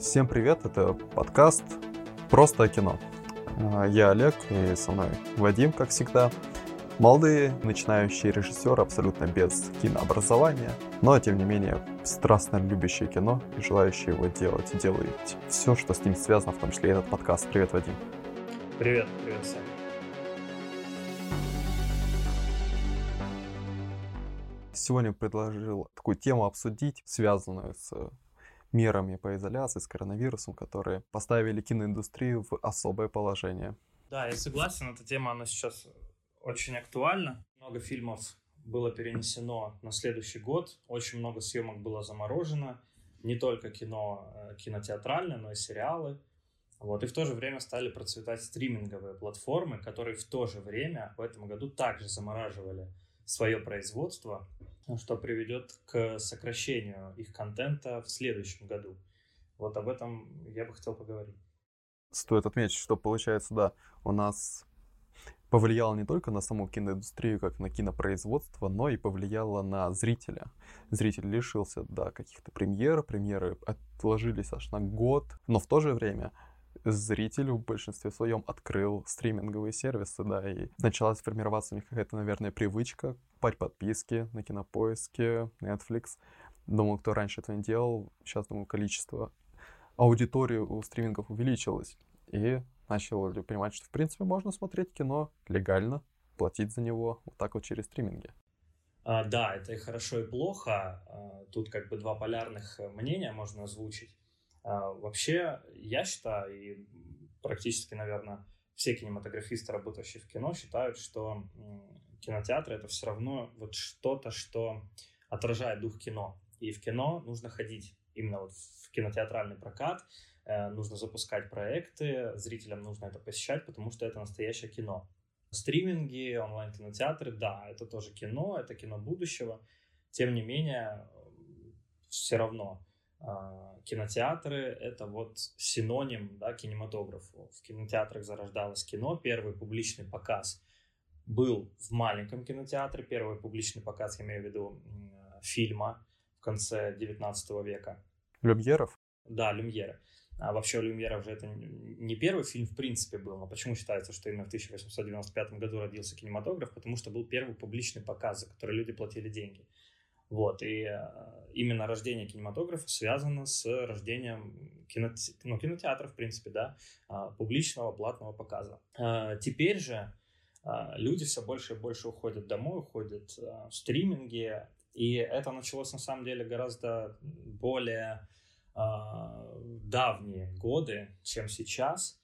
Всем привет, это подкаст «Просто о кино». А, я Олег, и со мной Вадим, как всегда. Молодые, начинающие режиссеры, абсолютно без кинообразования, но, тем не менее, страстно любящие кино и желающие его делать и делают все, что с ним связано, в том числе и этот подкаст. Привет, Вадим. Привет, привет всем. Сегодня предложил такую тему обсудить, связанную с мерами по изоляции с коронавирусом, которые поставили киноиндустрию в особое положение. Да, я согласен, эта тема, она сейчас очень актуальна. Много фильмов было перенесено на следующий год, очень много съемок было заморожено, не только кино э, кинотеатральное, но и сериалы. Вот, и в то же время стали процветать стриминговые платформы, которые в то же время в этом году также замораживали свое производство, что приведет к сокращению их контента в следующем году. Вот об этом я бы хотел поговорить. Стоит отметить, что получается, да, у нас повлияло не только на саму киноиндустрию, как на кинопроизводство, но и повлияло на зрителя. Зритель лишился, да, каких-то премьер, премьеры отложились аж на год, но в то же время зритель в большинстве своем открыл стриминговые сервисы, да, и началась формироваться у них какая-то, наверное, привычка покупать подписки на Кинопоиске, Netflix. Думаю, кто раньше этого не делал, сейчас, думаю, количество аудитории у стримингов увеличилось. И начал понимать, что, в принципе, можно смотреть кино легально, платить за него вот так вот через стриминги. А, да, это и хорошо, и плохо. А, тут как бы два полярных мнения можно озвучить. А, вообще, я считаю, и практически, наверное, все кинематографисты, работающие в кино, считают, что кинотеатр это все равно вот что-то, что отражает дух кино. И в кино нужно ходить, именно вот в кинотеатральный прокат, э, нужно запускать проекты, зрителям нужно это посещать, потому что это настоящее кино. Стриминги, онлайн-кинотеатры, да, это тоже кино, это кино будущего. Тем не менее, все равно кинотеатры — это вот синоним да, кинематографу. В кинотеатрах зарождалось кино. Первый публичный показ был в маленьком кинотеатре. Первый публичный показ, я имею в виду, фильма в конце 19 века. Люмьеров? Да, Люмьеры. А вообще у Люмьеров же это не первый фильм в принципе был, но почему считается, что именно в 1895 году родился кинематограф? Потому что был первый публичный показ, за который люди платили деньги. Вот, и э, именно рождение кинематографа связано с рождением кино, ну, кинотеатра, в принципе, да, а, публичного платного показа. А, теперь же а, люди все больше и больше уходят домой, уходят в стриминги, и это началось на самом деле гораздо более давние годы, чем сейчас.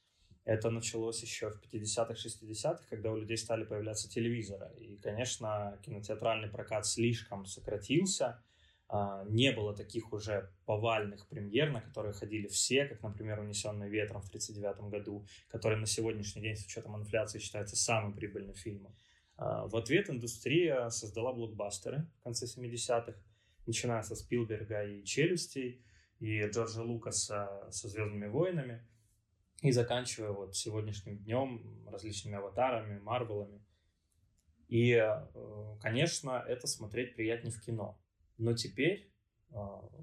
Это началось еще в 50-х, 60-х, когда у людей стали появляться телевизоры. И, конечно, кинотеатральный прокат слишком сократился. А, не было таких уже повальных премьер, на которые ходили все, как, например, «Унесенный ветром» в 1939 году, который на сегодняшний день с учетом инфляции считается самым прибыльным фильмом. А, в ответ индустрия создала блокбастеры в конце 70-х, начиная со Спилберга и «Челюстей», и Джорджа Лукаса со «Звездными войнами», и заканчивая вот сегодняшним днем различными аватарами, марвелами. И, э, конечно, это смотреть приятнее в кино. Но теперь э,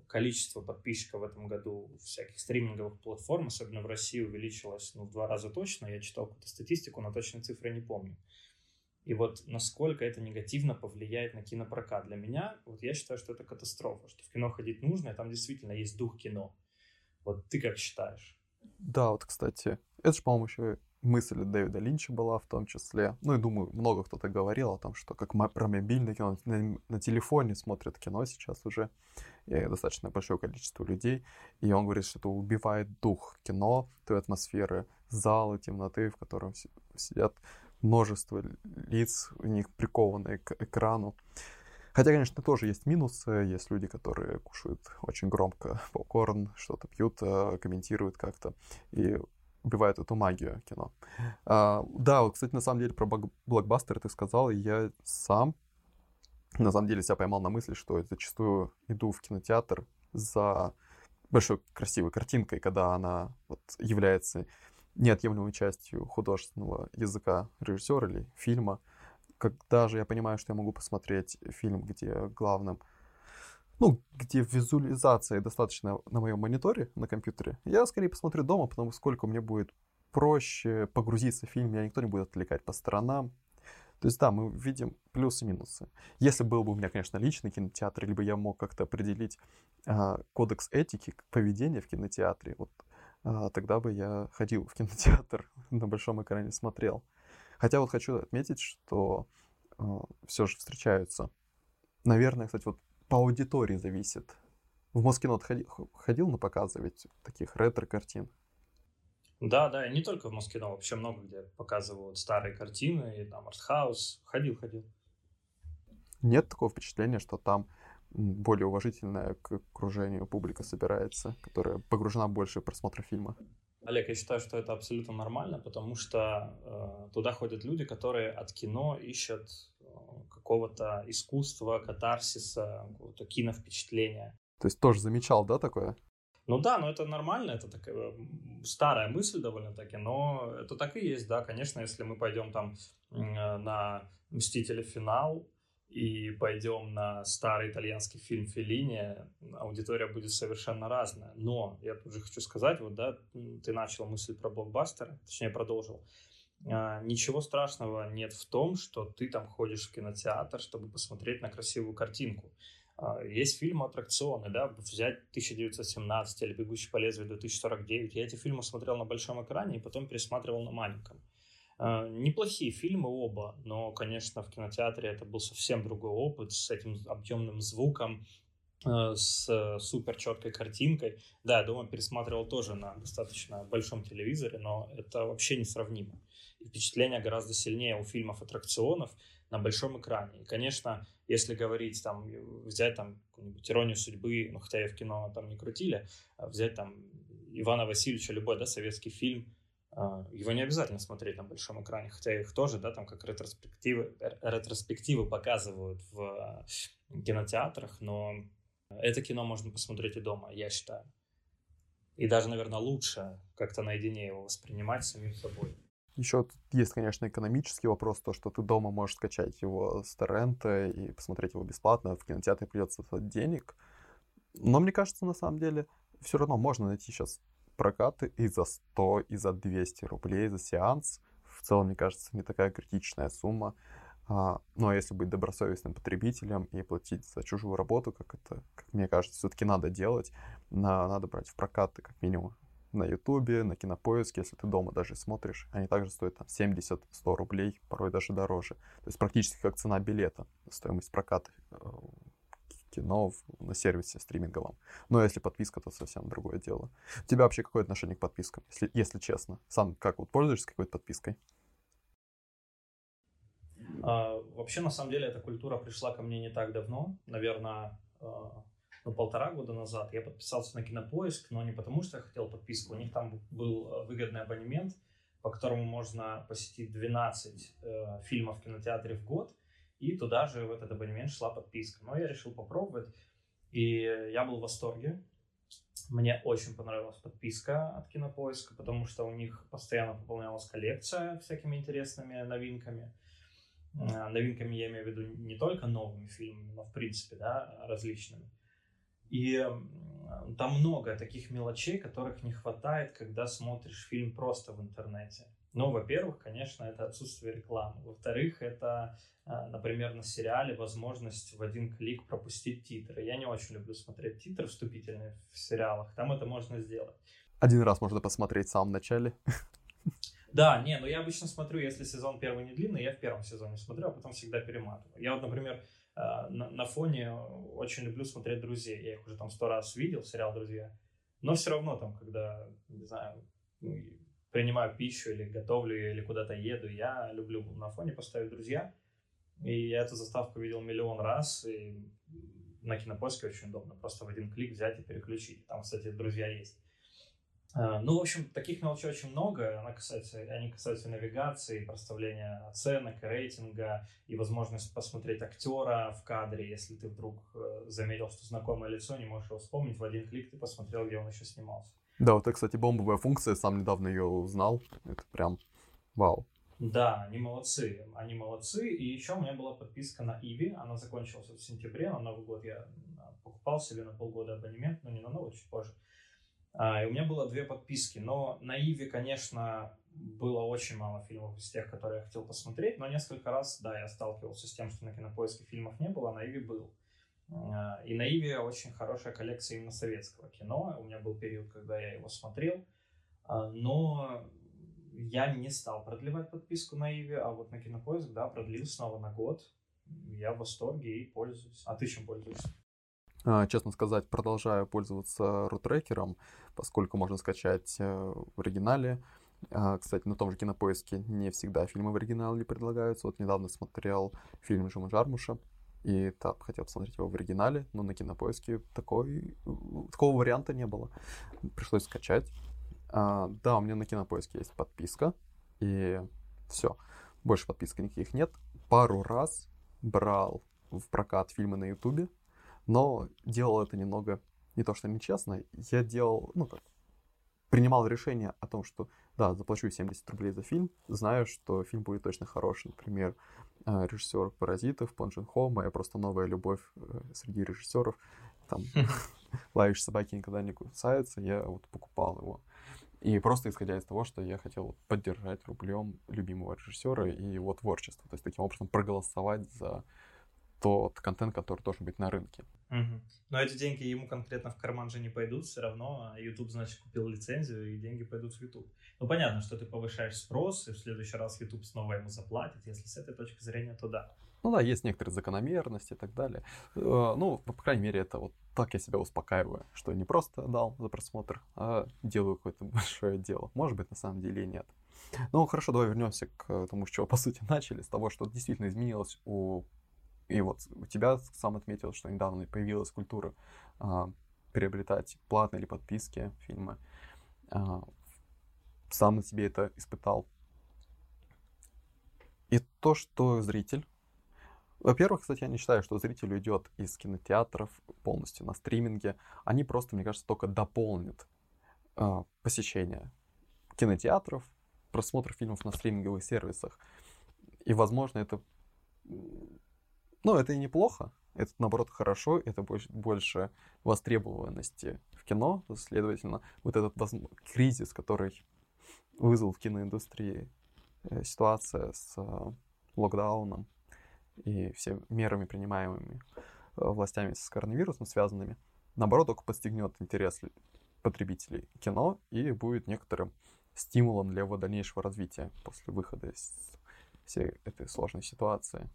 количество подписчиков в этом году всяких стриминговых платформ, особенно в России, увеличилось ну, в два раза точно. Я читал какую-то статистику, но точные цифры не помню. И вот насколько это негативно повлияет на кинопрокат. Для меня, вот я считаю, что это катастрофа, что в кино ходить нужно, и там действительно есть дух кино. Вот ты как считаешь? Да, вот, кстати, это же, по-моему, еще мысль Дэвида Линча была в том числе. Ну и думаю, много кто-то говорил о том, что как про мобильное кино, на, на телефоне смотрят кино сейчас уже, и достаточно большое количество людей. И он говорит, что это убивает дух кино, той атмосферы зала, темноты, в котором сидят множество лиц, у них прикованы к экрану. Хотя, конечно, тоже есть минусы. Есть люди, которые кушают очень громко попкорн, что-то пьют, э, комментируют как-то и убивают эту магию кино. А, да, вот, кстати, на самом деле про блокбастеры ты сказал, и я сам на самом деле себя поймал на мысли, что я зачастую иду в кинотеатр за большой красивой картинкой, когда она вот является неотъемлемой частью художественного языка режиссера или фильма когда же я понимаю, что я могу посмотреть фильм, где главным ну, где визуализация достаточно на моем мониторе, на компьютере, я скорее посмотрю дома, потому что сколько мне будет проще погрузиться в фильм, меня никто не будет отвлекать по сторонам. То есть, да, мы видим плюсы и минусы. Если был бы у меня, конечно, личный кинотеатр, либо я мог как-то определить а, кодекс этики поведения в кинотеатре, вот а, тогда бы я ходил в кинотеатр, на большом экране смотрел. Хотя вот хочу отметить, что а, все же встречаются. Наверное, кстати, вот по аудитории зависит. В Москино ходил, ходил на показы ведь таких ретро-картин? Да, да, и не только в Москве, но вообще много где показывают старые картины, и там артхаус. Ходил, ходил. Нет такого впечатления, что там более уважительная к окружению публика собирается, которая погружена больше в просмотр фильма? Олег, я считаю, что это абсолютно нормально, потому что э, туда ходят люди, которые от кино ищут э, какого-то искусства, катарсиса, какого-то киновпечатления. То есть тоже замечал, да, такое? Ну да, но это нормально, это такая старая мысль довольно-таки, но это так и есть, да, конечно, если мы пойдем там на «Мстители. Финал», и пойдем на старый итальянский фильм Феллини, аудитория будет совершенно разная. Но я тут же хочу сказать, вот да, ты начал мысль про блокбастеры, точнее продолжил. А, ничего страшного нет в том, что ты там ходишь в кинотеатр, чтобы посмотреть на красивую картинку. А, есть фильмы аттракционы, да, взять 1917 или «Бегущий по лезвию 2049». Я эти фильмы смотрел на большом экране и потом пересматривал на маленьком. Uh, неплохие фильмы оба, но, конечно, в кинотеатре это был совсем другой опыт с этим объемным звуком, uh, с супер четкой картинкой. Да, я дома пересматривал тоже на достаточно большом телевизоре, но это вообще несравнимо. И впечатление гораздо сильнее у фильмов аттракционов на большом экране. И, конечно, если говорить, там, взять там какую-нибудь «Иронию судьбы», ну, хотя и в кино там не крутили, а взять там Ивана Васильевича, любой, да, советский фильм, его не обязательно смотреть на большом экране, хотя их тоже, да, там как ретроспективы, ретроспективы показывают в кинотеатрах, но это кино можно посмотреть и дома, я считаю. И даже, наверное, лучше как-то наедине его воспринимать самим собой. Еще есть, конечно, экономический вопрос, то, что ты дома можешь скачать его с торрента и посмотреть его бесплатно, в кинотеатре придется денег. Но мне кажется, на самом деле, все равно можно найти сейчас прокаты и за 100, и за 200 рублей за сеанс. В целом, мне кажется, не такая критичная сумма. А, ну, а если быть добросовестным потребителем и платить за чужую работу, как это, как мне кажется, все-таки надо делать, на, надо брать в прокаты как минимум на Ютубе, на Кинопоиске, если ты дома даже смотришь, они также стоят там 70-100 рублей, порой даже дороже. То есть практически как цена билета, стоимость проката э, кино на сервисе стриминговом. Но если подписка, то совсем другое дело. У тебя вообще какое отношение к подпискам, если, если честно? Сам как вот пользуешься какой-то подпиской? А, вообще, на самом деле, эта культура пришла ко мне не так давно, наверное, а, ну, полтора года назад я подписался на Кинопоиск, но не потому, что я хотел подписку. У них там был э, выгодный абонемент, по которому можно посетить 12 э, фильмов в кинотеатре в год, и туда же в этот абонемент шла подписка. Но я решил попробовать, и я был в восторге. Мне очень понравилась подписка от Кинопоиска, потому что у них постоянно пополнялась коллекция всякими интересными новинками. Э, новинками я имею в виду не только новыми фильмами, но в принципе, да, различными. И там много таких мелочей, которых не хватает, когда смотришь фильм просто в интернете. Ну, во-первых, конечно, это отсутствие рекламы. Во-вторых, это, а, например, на сериале возможность в один клик пропустить титры. Я не очень люблю смотреть титры вступительные в сериалах. Там это можно сделать. Один раз можно посмотреть в самом начале. Да, не, но я обычно смотрю, если сезон первый не длинный, я в первом сезоне смотрю, а потом всегда перематываю. Я вот, например, а, на, на фоне очень люблю смотреть «Друзей». Я их уже там сто раз видел, сериал «Друзья». Но все равно там, когда, не знаю, ну, принимаю пищу или готовлю, или куда-то еду, я люблю на фоне поставить «Друзья». И я эту заставку видел миллион раз, и на кинопоиске очень удобно. Просто в один клик взять и переключить. Там, кстати, «Друзья» есть. А, ну, в общем, таких мелочей очень много. Она касается, они касаются навигации, проставления оценок, рейтинга и возможность посмотреть актера в кадре. Если ты вдруг э, заметил, что знакомое лицо, не можешь его вспомнить, в один клик ты посмотрел, где он еще снимался. Да, вот это, кстати, бомбовая функция. Сам недавно ее узнал. Это прям вау. Да, они молодцы, они молодцы. И еще у меня была подписка на Иви, она закончилась в сентябре, на Новый год я а, покупал себе на полгода абонемент, но не на Новый, чуть позже. А, и у меня было две подписки, но на Иви, конечно, было очень мало фильмов из тех, которые я хотел посмотреть, но несколько раз, да, я сталкивался с тем, что на Кинопоиске фильмов не было, а на Иви был. А, и на Иви очень хорошая коллекция именно советского кино. У меня был период, когда я его смотрел, но я не стал продлевать подписку на Иви, а вот на Кинопоиск, да, продлил снова на год. Я в восторге и пользуюсь. А ты чем пользуешься? А, честно сказать, продолжаю пользоваться рутрекером, поскольку можно скачать э, в оригинале. А, кстати, на том же кинопоиске не всегда фильмы в оригинале предлагаются. Вот недавно смотрел фильм Жима Жармуша, и так хотел посмотреть его в оригинале, но на кинопоиске такой, такого варианта не было. Пришлось скачать. А, да, у меня на кинопоиске есть подписка, и все. Больше подписки никаких нет. Пару раз брал в прокат фильмы на Ютубе, но делал это немного не то что нечестно. Я делал, ну как, принимал решение о том, что да, заплачу 70 рублей за фильм, знаю, что фильм будет точно хороший. Например, а, режиссер «Паразитов», Пон Джин Хо, моя просто новая любовь э, среди режиссеров. Там «Лающие собаки никогда не кусаются», я вот покупал его. И просто исходя из того, что я хотел поддержать рублем любимого режиссера и его творчество. То есть таким образом проголосовать за тот контент, который должен быть на рынке. Угу. Но эти деньги ему конкретно в карман же не пойдут, все равно а YouTube, значит, купил лицензию, и деньги пойдут в YouTube. Ну, понятно, что ты повышаешь спрос, и в следующий раз YouTube снова ему заплатит. Если с этой точки зрения, то да. Ну да, есть некоторые закономерности и так далее. Э, ну, по крайней мере, это вот так я себя успокаиваю, что не просто дал за просмотр, а делаю какое-то большое дело. Может быть, на самом деле и нет. Ну, хорошо, давай вернемся к тому, с чего, по сути, начали, с того, что действительно изменилось у... И вот у тебя сам отметил, что недавно появилась культура а, приобретать платные или подписки фильмы. А, сам на себе это испытал. И то, что зритель во-первых, кстати, я не считаю, что зритель уйдет из кинотеатров полностью на стриминге. Они просто, мне кажется, только дополнят э, посещение кинотеатров, просмотр фильмов на стриминговых сервисах. И, возможно, это... Ну, это и неплохо. Это, наоборот, хорошо. Это больше, больше востребованности в кино. Следовательно, вот этот кризис, который вызвал в киноиндустрии э, ситуация с э, локдауном, и все мерами, принимаемыми э, властями с коронавирусом связанными, наоборот, только подстегнет интерес потребителей кино и будет некоторым стимулом для его дальнейшего развития после выхода из всей этой сложной ситуации.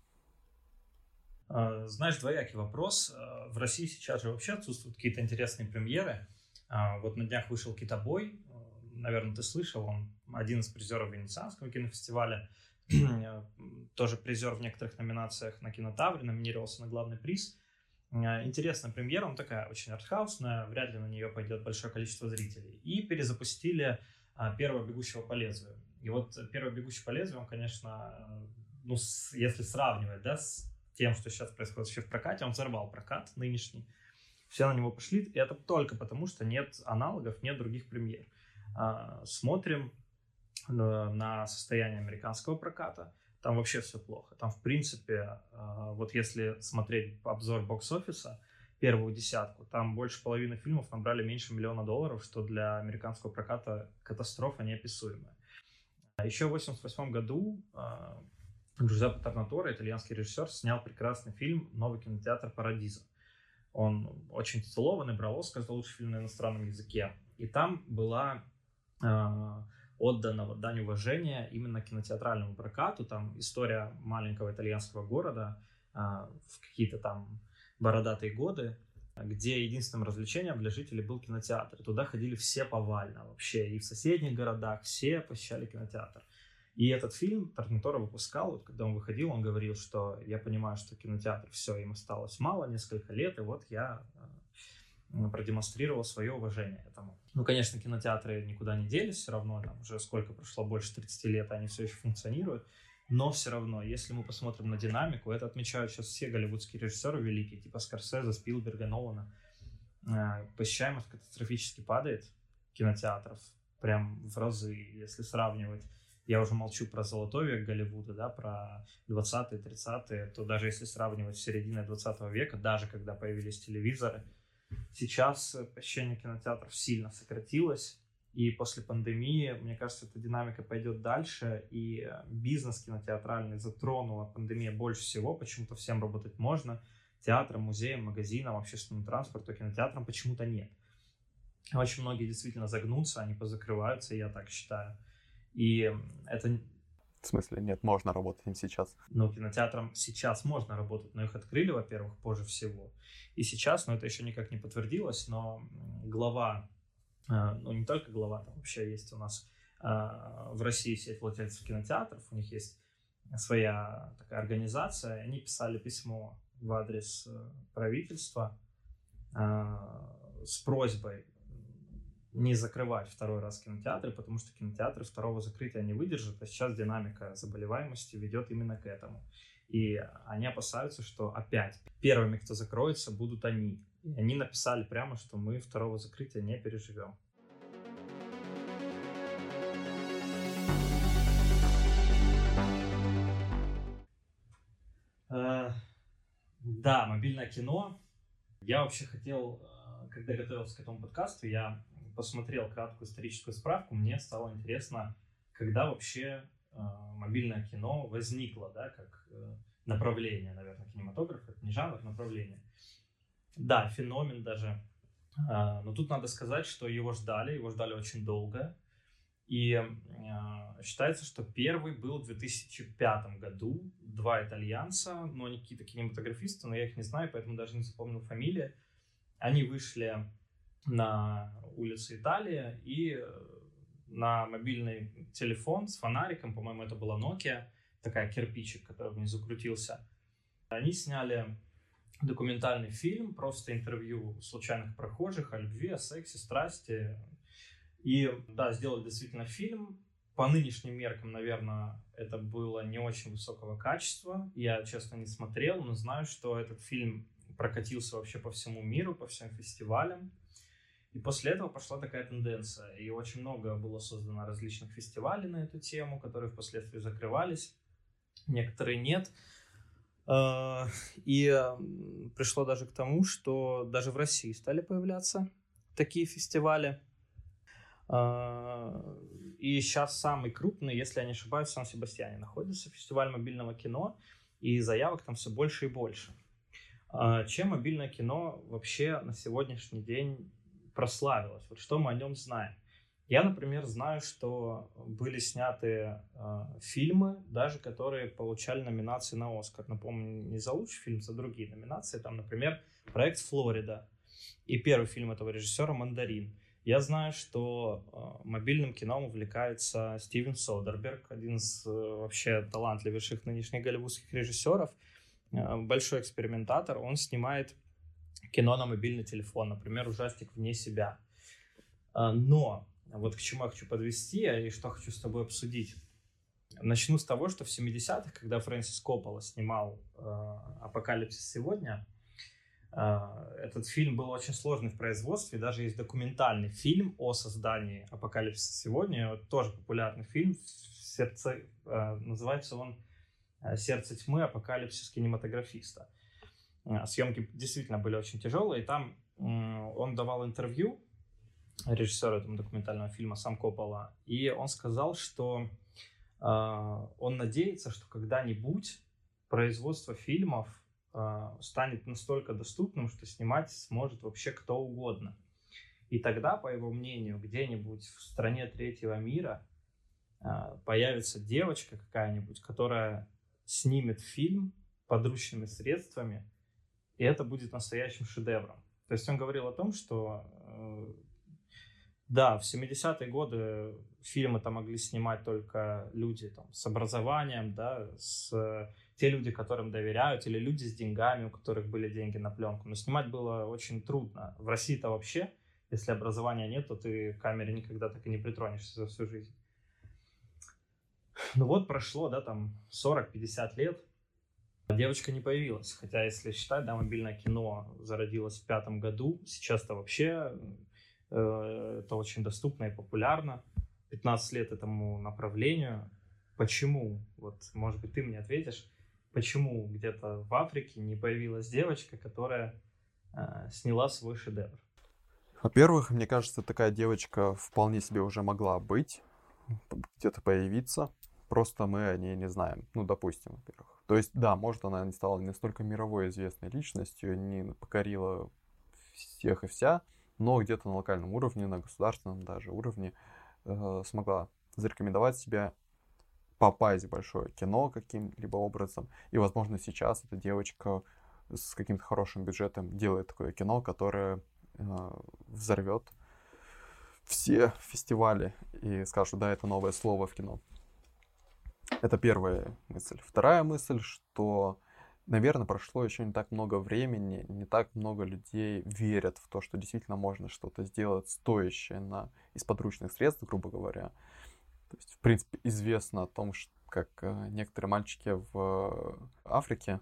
А, знаешь, двоякий вопрос. А, в России сейчас же вообще отсутствуют какие-то интересные премьеры. А, вот на днях вышел «Китобой». Наверное, ты слышал, он один из призеров Венецианского кинофестиваля. тоже призер в некоторых номинациях на Кинотавре, номинировался на главный приз. Э, интересная премьера, она такая очень артхаусная, вряд ли на нее пойдет большое количество зрителей. И перезапустили а, первого «Бегущего по лезвию». И вот первый «Бегущий по лезвию», он, конечно, э, ну, если сравнивать, да, с тем, что сейчас происходит вообще в прокате, он взорвал прокат нынешний. Все на него пошли, и это только потому, что нет аналогов, нет других премьер. А, смотрим на состояние американского проката, там вообще все плохо. Там, в принципе, а, вот если смотреть обзор бокс-офиса, первую десятку, там больше половины фильмов набрали меньше миллиона долларов, что для американского проката катастрофа неописуемая. Еще в 1988 году а, Джузеппе Торнаторо, итальянский режиссер, снял прекрасный фильм «Новый кинотеатр Парадиза». Он очень титулованный, брал Оскар за лучший фильм на иностранном языке. И там была отдано дань уважения именно кинотеатральному прокату. Там история маленького итальянского города а, в какие-то там бородатые годы, где единственным развлечением для жителей был кинотеатр. Туда ходили все повально вообще, и в соседних городах все посещали кинотеатр. И этот фильм Торнатора выпускал, вот когда он выходил, он говорил, что я понимаю, что кинотеатр, все, им осталось мало, несколько лет, и вот я а, продемонстрировал свое уважение этому. Ну, конечно, кинотеатры никуда не делись, все равно там уже сколько прошло, больше 30 лет, они все еще функционируют. Но все равно, если мы посмотрим на динамику, это отмечают сейчас все голливудские режиссеры великие, типа Скорсезе, Спилберга, Нолана. Э, посещаемость катастрофически падает кинотеатров, прям в разы, если сравнивать я уже молчу про золотой век Голливуда, да, про 20-е, 30-е, то даже если сравнивать с серединой 20 века, даже когда появились телевизоры, сейчас посещение кинотеатров сильно сократилось, и после пандемии, мне кажется, эта динамика пойдет дальше, и бизнес кинотеатральный затронула пандемия больше всего, почему-то всем работать можно, театрам, музеям, магазинам, общественному транспорту, кинотеатрам почему-то нет. Очень многие действительно загнутся, они позакрываются, я так считаю. И это... В смысле, нет, можно работать им сейчас. Ну, кинотеатрам сейчас можно работать, но их открыли, во-первых, позже всего. И сейчас, но это еще никак не подтвердилось, но глава, э, ну, не только глава, там вообще есть у нас э, в России сеть владельцев кинотеатров, у них есть своя такая организация, они писали письмо в адрес э, правительства с просьбой не закрывать второй раз кинотеатры, потому что кинотеатры второго закрытия не выдержат, а сейчас динамика заболеваемости ведет именно к этому. И они опасаются, что опять первыми, кто закроется, будут они. И они написали прямо, что мы второго закрытия не переживем. Э, да, мобильное кино. Я вообще хотел, э, когда готовился к этому подкасту, я посмотрел краткую историческую справку, мне стало интересно, когда вообще э, мобильное кино возникло, да, как э, направление, наверное, кинематограф, это не жанр, направление. Да, феномен даже. Э, но тут надо сказать, что его ждали, его ждали очень долго. И э, считается, что первый был в 2005 году. Два итальянца, но они какие-то кинематографисты, но я их не знаю, поэтому даже не запомнил фамилии. Они вышли на улице Италии и э, на мобильный телефон с фонариком, по-моему, это была Nokia, такая кирпичик, который внизу крутился. Они сняли документальный фильм, просто интервью случайных прохожих о любви, о сексе, страсти. И да, сделали действительно фильм. По нынешним меркам, наверное, это было не очень высокого качества. Я, честно, не смотрел, но знаю, что этот фильм прокатился вообще по всему миру, по всем фестивалям. И после этого пошла такая тенденция. И очень много было создано различных фестивалей на эту тему, которые впоследствии закрывались. Некоторые нет. А, и пришло даже к тому, что даже в России стали появляться такие фестивали. А, и сейчас самый крупный, если я не ошибаюсь, в Сан-Себастьяне находится фестиваль мобильного кино, и заявок там все больше и больше. А, чем мобильное кино вообще на сегодняшний день прославилось? Вот что мы о нем знаем? Я, например, знаю, что были сняты э, фильмы, даже которые получали номинации на Оскар. Напомню, не за лучший фильм, за другие номинации. Там, например, проект «Флорида». И первый фильм этого режиссера «Мандарин». Я знаю, что э, мобильным кино увлекается Стивен Содерберг, один из э, вообще талантливейших нынешних голливудских режиссеров, э, большой экспериментатор. Он снимает кино на мобильный телефон, например, ужастик «Вне себя». А, но вот к чему я хочу подвести и что хочу с тобой обсудить. Начну с того, что в 70-х, когда Фрэнсис Коппола снимал э, «Апокалипсис сегодня», э, этот фильм был очень сложный в производстве. Даже есть документальный фильм о создании «Апокалипсиса сегодня». Тоже популярный фильм. Сердце, называется он «Сердце тьмы. Апокалипсис кинематографиста». Съемки действительно были очень тяжелые. Там он давал интервью режиссеру этого документального фильма, сам Коппола, и он сказал, что э, он надеется, что когда-нибудь производство фильмов э, станет настолько доступным, что снимать сможет вообще кто угодно. И тогда, по его мнению, где-нибудь в стране третьего мира э, появится девочка какая-нибудь, которая снимет фильм подручными средствами, и это будет настоящим шедевром. То есть он говорил о том, что э, да, в 70-е годы фильмы там могли снимать только люди там, с образованием, да, с те люди, которым доверяют, или люди с деньгами, у которых были деньги на пленку. Но снимать было очень трудно. В России-то вообще, если образования нет, то ты к камере никогда так и не притронешься за всю жизнь. Ну вот прошло, да, там 40-50 лет, Девочка не появилась, хотя если считать, да, мобильное кино зародилось в пятом году, сейчас-то вообще э, это очень доступно и популярно. 15 лет этому направлению. Почему? Вот, может быть, ты мне ответишь, почему где-то в Африке не появилась девочка, которая э, сняла свой шедевр? Во-первых, мне кажется, такая девочка вполне себе уже могла быть, где-то появиться. Просто мы о ней не знаем. Ну, допустим, во-первых. То есть, да, может, она не стала не настолько мировой известной личностью, не покорила всех и вся, но где-то на локальном уровне, на государственном даже уровне э, смогла зарекомендовать себя, попасть в большое кино каким-либо образом. И, возможно, сейчас эта девочка с каким-то хорошим бюджетом делает такое кино, которое э, взорвет все фестивали и скажут, да, это новое слово в кино. Это первая мысль. Вторая мысль, что наверное, прошло еще не так много времени, не так много людей верят в то, что действительно можно что-то сделать стоящее на, из подручных средств, грубо говоря. То есть, в принципе, известно о том, что, как э, некоторые мальчики в Африке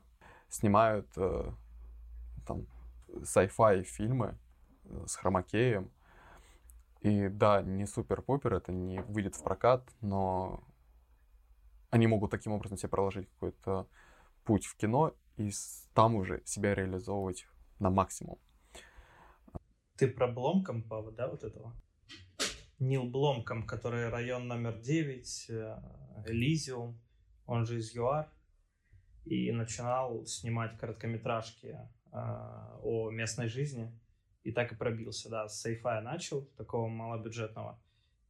снимают э, там sci-fi фильмы э, с хромакеем. И да, не супер-пупер, это не выйдет в прокат, но они могут таким образом себе проложить какой-то путь в кино и там уже себя реализовывать на максимум. Ты про Бломкомпа, да, вот этого? Нил Бломком, который район номер 9, э, Элизиум, он же из ЮАР, и начинал снимать короткометражки э, о местной жизни, и так и пробился, да, с сейфа начал, такого малобюджетного,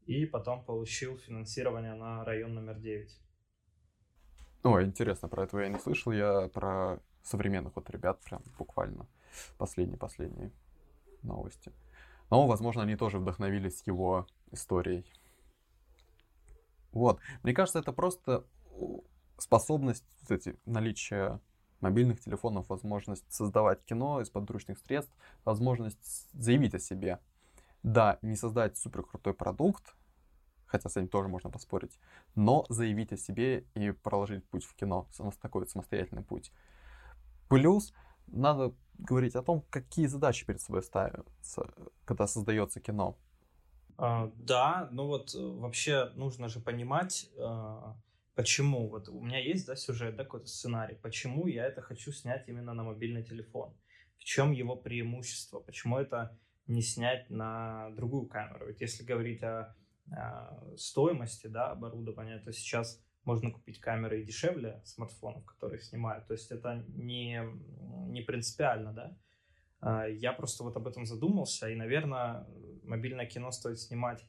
и потом получил финансирование на район номер 9. Ой, интересно, про этого я не слышал. Я про современных вот ребят прям буквально последние-последние новости. Но, возможно, они тоже вдохновились его историей. Вот. Мне кажется, это просто способность, кстати, наличие мобильных телефонов, возможность создавать кино из подручных средств, возможность заявить о себе. Да, не создать супер крутой продукт, хотя с этим тоже можно поспорить, но заявить о себе и проложить путь в кино, такой самостоятельный путь. Плюс надо говорить о том, какие задачи перед собой ставятся, когда создается кино. А, да, ну вот э, вообще нужно же понимать, а, почему. Вот у меня есть да, сюжет, да, какой-то сценарий, почему я это хочу снять именно на мобильный телефон. В чем его преимущество? Почему это не снять на другую камеру? Ведь если говорить о стоимости да, оборудования, то сейчас можно купить камеры и дешевле смартфонов, которые снимают. То есть это не, не принципиально, да. А, я просто вот об этом задумался, и, наверное, мобильное кино стоит снимать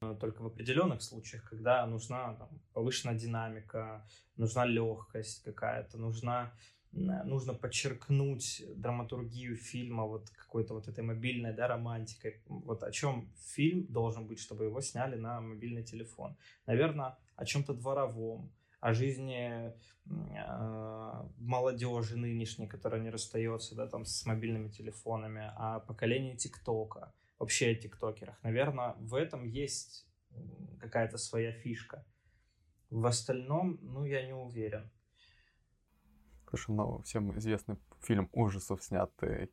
э, только в определенных случаях, когда нужна там, повышенная динамика, нужна легкость какая-то, нужна нужно подчеркнуть драматургию фильма вот какой-то вот этой мобильной, да, романтикой. Вот о чем фильм должен быть, чтобы его сняли на мобильный телефон. Наверное, о чем-то дворовом, о жизни э, молодежи нынешней, которая не расстается, да, там с мобильными телефонами, о поколении ТикТока, вообще о ТикТокерах. Наверное, в этом есть какая-то своя фишка. В остальном, ну, я не уверен. Слушай, ну, всем известный фильм ужасов, снятый,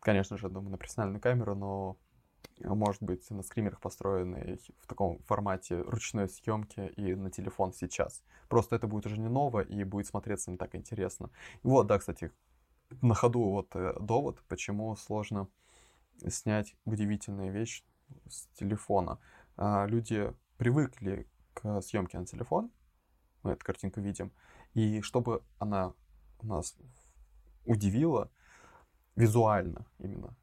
конечно же, думаю, на профессиональную камеру, но может быть на скримерах построенный в таком формате ручной съемки и на телефон сейчас. Просто это будет уже не ново и будет смотреться не так интересно. И вот, да, кстати, на ходу вот э, довод, почему сложно снять удивительную вещь с телефона. А, люди привыкли к съемке на телефон, мы эту картинку видим, и чтобы она нас удивило визуально именно.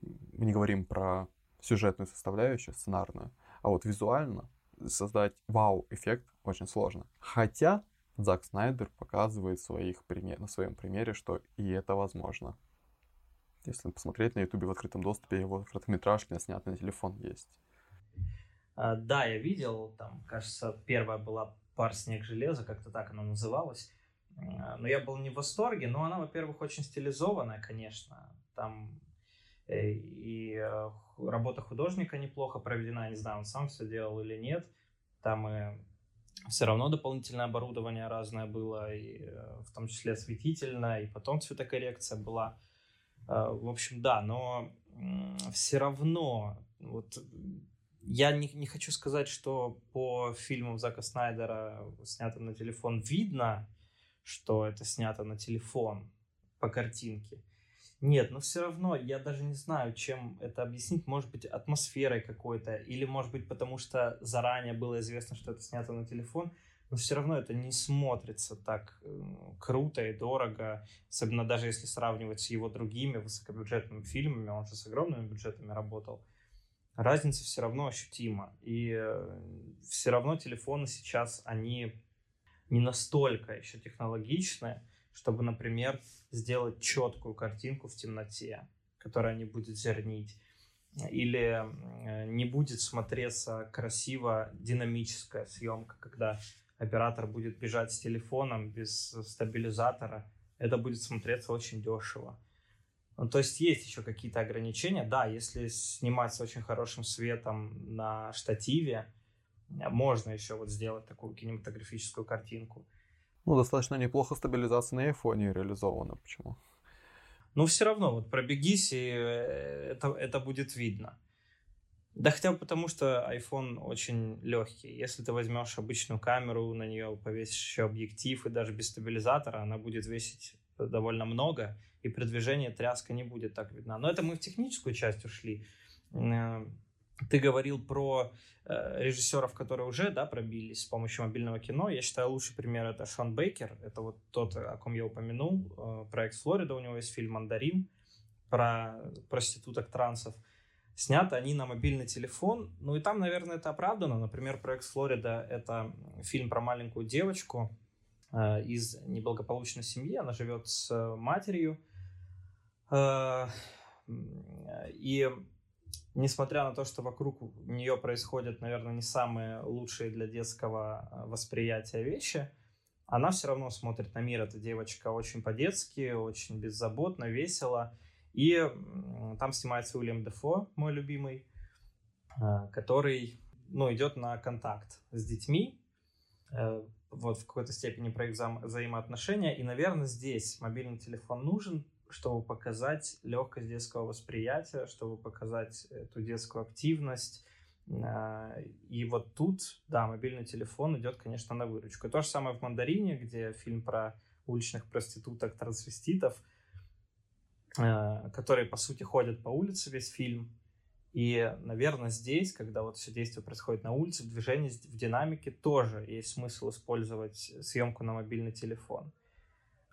Мы не говорим про сюжетную составляющую, сценарную, а вот визуально создать вау-эффект очень сложно. Хотя Зак Снайдер показывает своих пример, на своем примере, что и это возможно. Если посмотреть на ютубе в открытом доступе, его короткометражки снят на телефон есть. А, да, я видел, там, кажется, первая была «Пар снег железа», как-то так она называлась. А, но я был не в восторге, но она, во-первых, очень стилизованная, конечно. Там э, и э, работа художника неплохо проведена, не знаю, он сам все делал или нет. Там и все равно дополнительное оборудование разное было, и э, в том числе осветительное, и потом цветокоррекция была. В общем, да, но все равно вот я не, не хочу сказать, что по фильмам Зака Снайдера, снятым на телефон, видно, что это снято на телефон по картинке. Нет, но все равно я даже не знаю, чем это объяснить. Может быть, атмосферой какой-то, или может быть, потому что заранее было известно, что это снято на телефон, но все равно это не смотрится так круто и дорого, особенно даже если сравнивать с его другими высокобюджетными фильмами, он же с огромными бюджетами работал разница все равно ощутима. И э, все равно телефоны сейчас, они не настолько еще технологичны, чтобы, например, сделать четкую картинку в темноте, которая не будет зернить, или не будет смотреться красиво динамическая съемка, когда оператор будет бежать с телефоном без стабилизатора. Это будет смотреться очень дешево. Ну, то есть есть еще какие-то ограничения. Да, если снимать с очень хорошим светом на штативе, можно еще вот сделать такую кинематографическую картинку. Ну, достаточно неплохо стабилизация на айфоне реализована. Почему? Ну, все равно, вот пробегись, и э, это, это будет видно. Да хотя бы потому, что iPhone очень легкий. Если ты возьмешь обычную камеру, на нее повесишь еще объектив, и даже без стабилизатора, она будет весить довольно много, и при движении тряска не будет так видна. Но это мы в техническую часть ушли. Э, ты говорил про э, режиссеров, которые уже да, пробились с помощью мобильного кино. Я считаю, лучший пример это Шон Бейкер. Это вот тот, о ком я упомянул. Э, проект Флорида, у него есть фильм «Мандарин» про проституток трансов. Сняты они на мобильный телефон. Ну и там, наверное, это оправдано. Например, проект Флорида — это фильм про маленькую девочку э, из неблагополучной семьи. Она живет с матерью, Э, и несмотря на то, что вокруг нее происходят, наверное, не самые лучшие для детского э, восприятия вещи, она все равно смотрит на мир. Эта девочка очень по-детски, очень беззаботно, весело. И там снимается Уильям Дефо, мой любимый, э, который ну, идет на контакт с детьми, вот в какой-то степени про их взаимоотношения. И, наверное, здесь мобильный телефон нужен, чтобы показать легкость детского восприятия, чтобы показать эту детскую активность. А, и вот тут, да, мобильный телефон идет, конечно, на выручку. И то же самое в «Мандарине», где фильм про уличных проституток, трансвеститов, а, которые, по сути, ходят по улице весь фильм. И, наверное, здесь, когда вот все действие происходит на улице, в движении, в динамике, тоже есть смысл использовать съемку на мобильный телефон.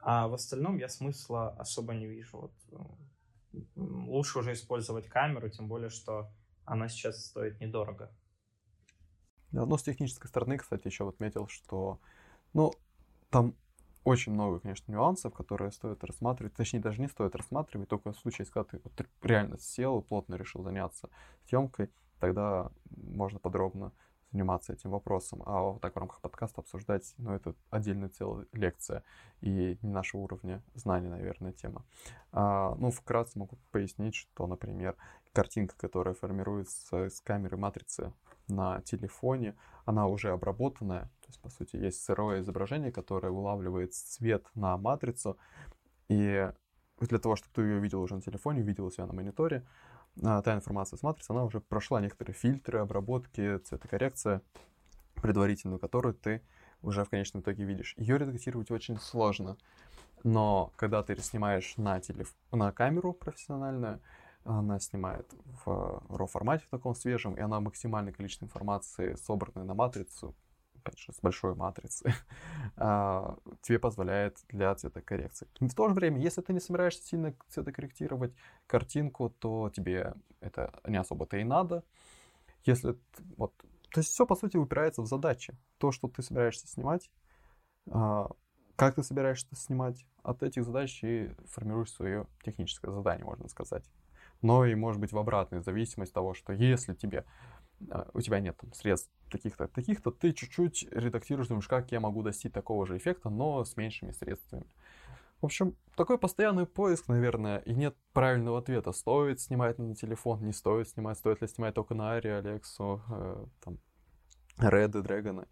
А в остальном я смысла особо не вижу. Вот, ну, лучше уже использовать камеру, тем более, что она сейчас стоит недорого. Да, но с технической стороны, кстати, еще отметил, что, ну, там очень много, конечно, нюансов, которые стоит рассматривать. Точнее, даже не стоит рассматривать, только в случае, когда ты реально сел, плотно решил заняться съемкой, тогда можно подробно заниматься этим вопросом, а вот так в рамках подкаста обсуждать, ну, это отдельная целая лекция и не нашего уровня знаний, наверное, тема. А, ну, вкратце могу пояснить, что, например, картинка, которая формируется с камеры матрицы на телефоне, она уже обработанная, то есть, по сути, есть сырое изображение, которое улавливает цвет на матрицу, и для того, чтобы ты ее увидел уже на телефоне, увидел себя на мониторе, та информация с матрицы, она уже прошла некоторые фильтры, обработки, цветокоррекция предварительную, которую ты уже в конечном итоге видишь. Ее редактировать очень сложно, но когда ты снимаешь на, телеф... на камеру профессиональную, она снимает в RAW формате в таком свежем, и она максимальное количество информации, собранной на матрицу, опять же, с большой матрицы, а, тебе позволяет для цветокоррекции. В то же время, если ты не собираешься сильно цветокорректировать картинку, то тебе это не особо-то и надо. Если вот, то есть все, по сути, упирается в задачи. То, что ты собираешься снимать, а, как ты собираешься снимать, от этих задач и формируешь свое техническое задание, можно сказать. Но и, может быть, в обратной зависимость того, что если тебе у тебя нет там, средств таких-то, таких-то, ты чуть-чуть редактируешь, думаешь, как я могу достичь такого же эффекта, но с меньшими средствами. В общем, такой постоянный поиск, наверное, и нет правильного ответа. Стоит снимать на телефон, не стоит снимать, стоит ли снимать только на Ари, Алексу, э, там, Red и Dragon.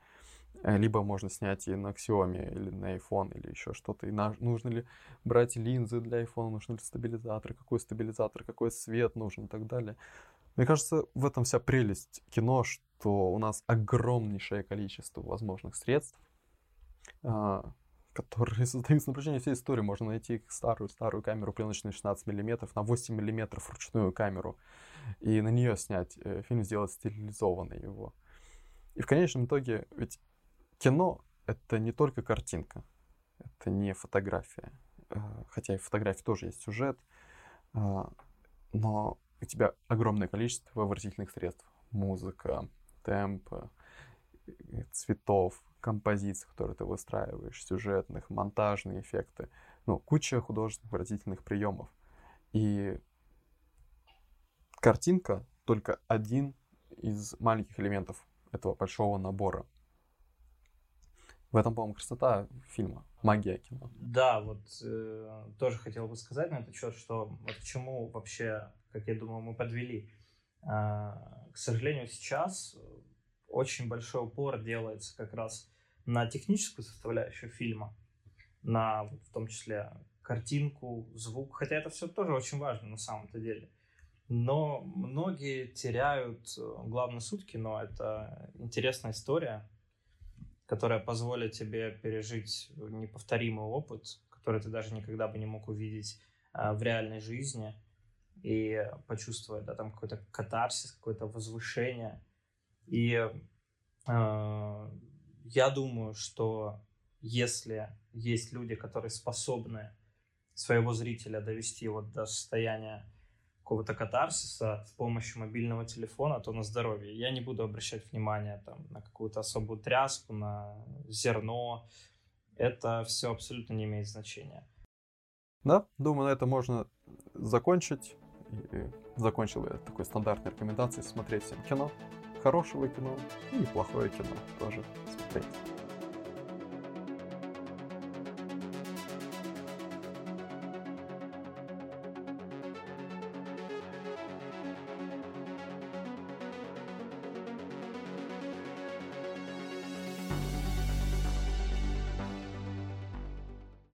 Либо можно снять и на Xiaomi, или на iPhone, или еще что-то. И на, нужно ли брать линзы для iPhone, нужны ли стабилизаторы, какой стабилизатор, какой свет нужен и так далее. Мне кажется, в этом вся прелесть кино, что у нас огромнейшее количество возможных средств, а, которые создаются на протяжении всей истории. Можно найти старую-старую камеру пленочную 16 мм на 8 мм ручную камеру и на нее снять э, фильм, сделать стилизованный его. И в конечном итоге, ведь кино — это не только картинка, это не фотография. Э, хотя и в фотографии тоже есть сюжет, э, но у тебя огромное количество выразительных средств. Музыка, темп, цветов, композиций, которые ты выстраиваешь, сюжетных, монтажные эффекты. Ну, куча художественных выразительных приемов. И картинка только один из маленьких элементов этого большого набора. В этом, по-моему, красота фильма, магия кино. Да, вот э, тоже хотел бы сказать на этот счет, что вот к чему вообще, как я думаю, мы подвели. Э, к сожалению, сейчас очень большой упор делается как раз на техническую составляющую фильма, на в том числе картинку, звук, хотя это все тоже очень важно на самом-то деле. Но многие теряют э, главную суть кино. Это интересная история, которая позволит тебе пережить неповторимый опыт, который ты даже никогда бы не мог увидеть э, в реальной жизни и почувствовать да, там какой-то катарсис, какое-то возвышение. И э, я думаю, что если есть люди, которые способны своего зрителя довести вот до состояния какого-то катарсиса с помощью мобильного телефона, то на здоровье. Я не буду обращать внимание там, на какую-то особую тряску, на зерно. Это все абсолютно не имеет значения. Да, думаю, на это можно закончить. И закончил я такой стандартной рекомендацией смотреть всем кино. Хорошего кино и плохое кино тоже смотреть.